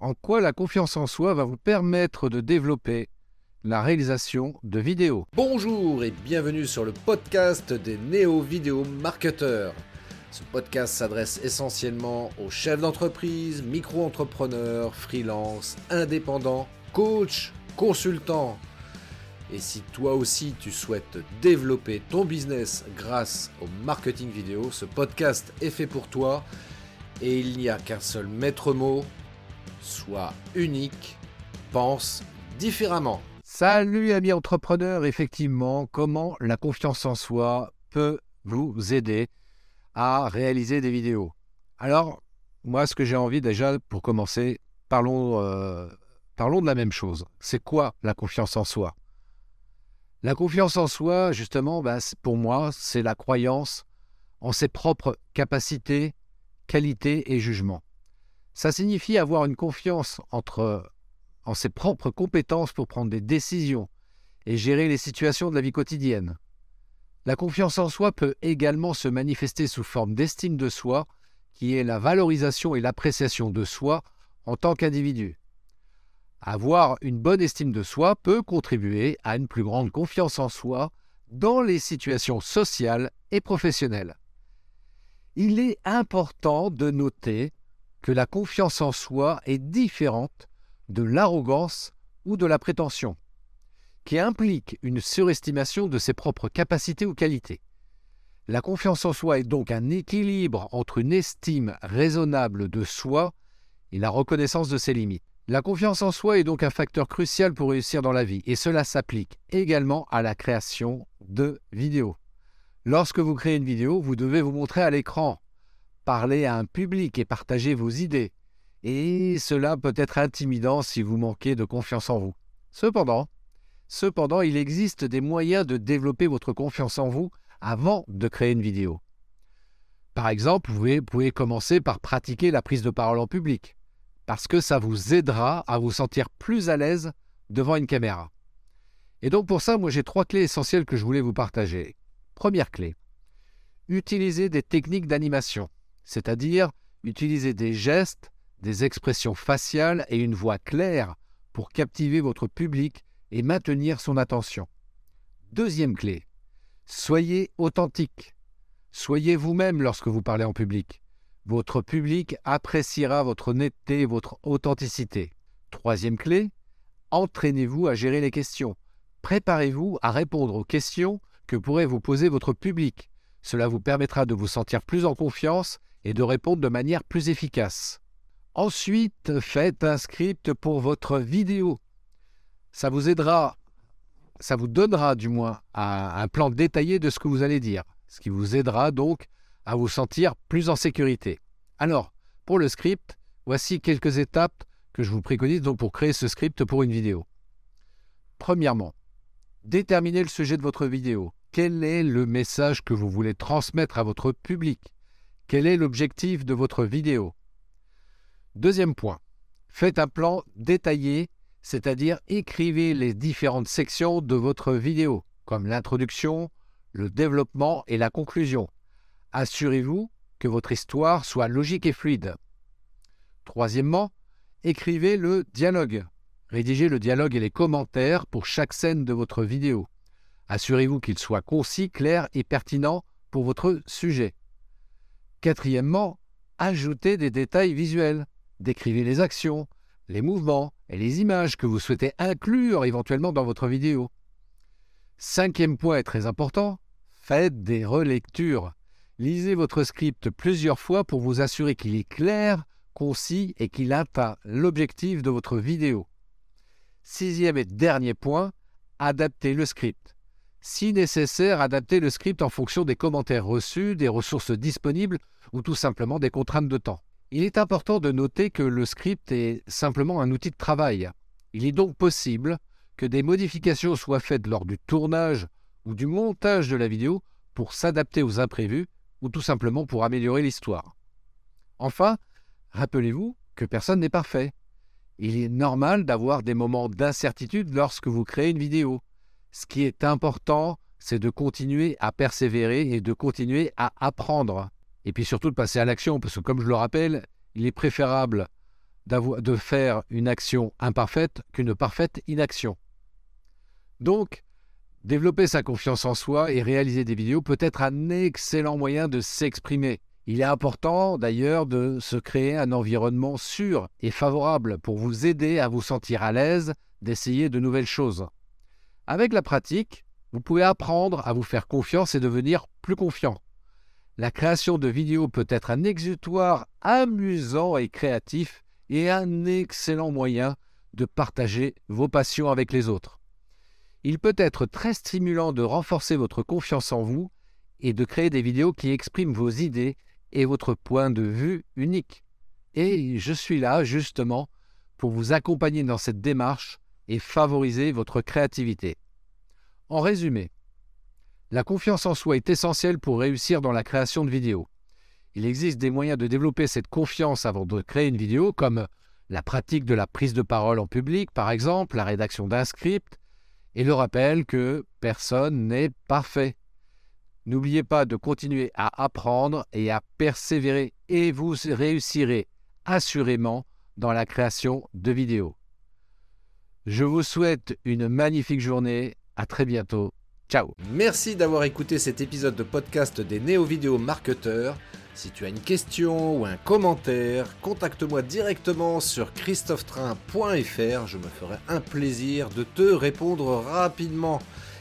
en quoi la confiance en soi va vous permettre de développer la réalisation de vidéos. Bonjour et bienvenue sur le podcast des néo-vidéo marketeurs. Ce podcast s'adresse essentiellement aux chefs d'entreprise, micro-entrepreneurs, freelance, indépendants, coachs, consultants. Et si toi aussi tu souhaites développer ton business grâce au marketing vidéo, ce podcast est fait pour toi et il n'y a qu'un seul maître mot, sois unique, pense différemment. Salut amis entrepreneurs, effectivement, comment la confiance en soi peut vous aider à réaliser des vidéos? Alors, moi, ce que j'ai envie déjà, pour commencer, parlons, euh, de la même chose. C'est quoi la confiance en soi? La confiance en soi, justement, bah, pour moi, c'est la croyance en ses propres capacités, qualités et jugements. Ça signifie avoir une confiance entre, en ses propres compétences pour prendre des décisions et gérer les situations de la vie quotidienne. La confiance en soi peut également se manifester sous forme d'estime de soi, qui est la valorisation et l'appréciation de soi en tant qu'individu. Avoir une bonne estime de soi peut contribuer à une plus grande confiance en soi dans les situations sociales et professionnelles. Il est important de noter que la confiance en soi est différente de l'arrogance ou de la prétention, qui implique une surestimation de ses propres capacités ou qualités. La confiance en soi est donc un équilibre entre une estime raisonnable de soi et la reconnaissance de ses limites. La confiance en soi est donc un facteur crucial pour réussir dans la vie, et cela s'applique également à la création de vidéos. Lorsque vous créez une vidéo, vous devez vous montrer à l'écran, parler à un public et partager vos idées. Et cela peut être intimidant si vous manquez de confiance en vous. Cependant, cependant, il existe des moyens de développer votre confiance en vous avant de créer une vidéo. Par exemple, vous pouvez, commencer par pratiquer la prise de parole en public, parce que ça vous aidera à vous sentir plus à l'aise devant une caméra. Et donc pour ça, moi j'ai trois clés essentielles que je voulais vous partager. Première clé, utilisez des techniques d'animation c'est-à-dire utiliser des gestes, des expressions faciales et une voix claire pour captiver votre public et maintenir son attention. Deuxième clé, soyez authentique. Soyez vous-même lorsque vous parlez en public. Votre public appréciera votre netteté et votre authenticité. Troisième clé, entraînez-vous à gérer les questions. Préparez-vous à répondre aux questions que pourrait vous poser votre public. Cela vous permettra de vous sentir plus en confiance et de répondre de manière plus efficace. Ensuite, faites un script pour votre vidéo. Ça vous aidera, ça vous donnera du moins un, plan détaillé de ce que vous allez dire, ce qui vous aidera donc à vous sentir plus en sécurité. Alors, pour le script, voici quelques étapes que je vous préconise pour créer ce script pour une vidéo. Premièrement, déterminez le sujet de votre vidéo. Quel est le message que vous voulez transmettre à votre public? Quel est l'objectif de votre vidéo? Deuxième point, faites un plan détaillé, c'est-à-dire écrivez les différentes sections de votre vidéo, comme l'introduction, le développement et la conclusion. Assurez-vous que votre histoire soit logique et fluide. Troisièmement, écrivez le dialogue. Rédigez le dialogue et les commentaires pour chaque scène de votre vidéo. Assurez-vous qu'il soit concis, clair et pertinent pour votre sujet. Quatrièmement, ajoutez des détails visuels. Décrivez les actions, les mouvements et les images que vous souhaitez inclure éventuellement dans votre vidéo. Cinquième point est très important, faites des relectures. Lisez votre script plusieurs fois pour vous assurer qu'il est clair, concis et qu'il atteint l'objectif de votre vidéo. Sixième et dernier point, adaptez le script. Si nécessaire, adapter le script en fonction des commentaires reçus, des ressources disponibles ou tout simplement des contraintes de temps. Il est important de noter que le script est simplement un outil de travail. Il est donc possible que des modifications soient faites lors du tournage ou du montage de la vidéo pour s'adapter aux imprévus ou tout simplement pour améliorer l'histoire. Enfin, rappelez-vous que personne n'est parfait. Il est normal d'avoir des moments d'incertitude lorsque vous créez une vidéo. Ce qui est important, c'est de continuer à persévérer et de continuer à apprendre. Et puis surtout de passer à l'action, parce que comme je le rappelle, il est préférable de faire une action imparfaite qu'une parfaite inaction. Donc, développer sa confiance en soi et réaliser des vidéos peut être un excellent moyen de s'exprimer. Il est important d'ailleurs de se créer un environnement sûr et favorable pour vous aider à vous sentir à l'aise d'essayer de nouvelles choses. Avec la pratique, vous pouvez apprendre à vous faire confiance et devenir plus confiant. La création de vidéos peut être un exutoire amusant et créatif et un excellent moyen de partager vos passions avec les autres. Il peut être très stimulant de renforcer votre confiance en vous et de créer des vidéos qui expriment vos idées et votre point de vue unique. Et je suis là justement pour vous accompagner dans cette démarche et favoriser votre créativité. En résumé, la confiance en soi est essentielle pour réussir dans la création de vidéos. Il existe des moyens de développer cette confiance avant de créer une vidéo, comme la pratique de la prise de parole en public, par exemple, la rédaction d'un script, et le rappel que personne n'est parfait. N'oubliez pas de continuer à apprendre et à persévérer et vous réussirez assurément dans la création de vidéos. Je vous souhaite une magnifique journée. À très bientôt. Ciao. Merci d'avoir écouté cet épisode de podcast des néo-vidéo marketeurs. Si tu as une question ou un commentaire, contacte-moi directement sur christophetrain.fr. Je me ferai un plaisir de te répondre rapidement.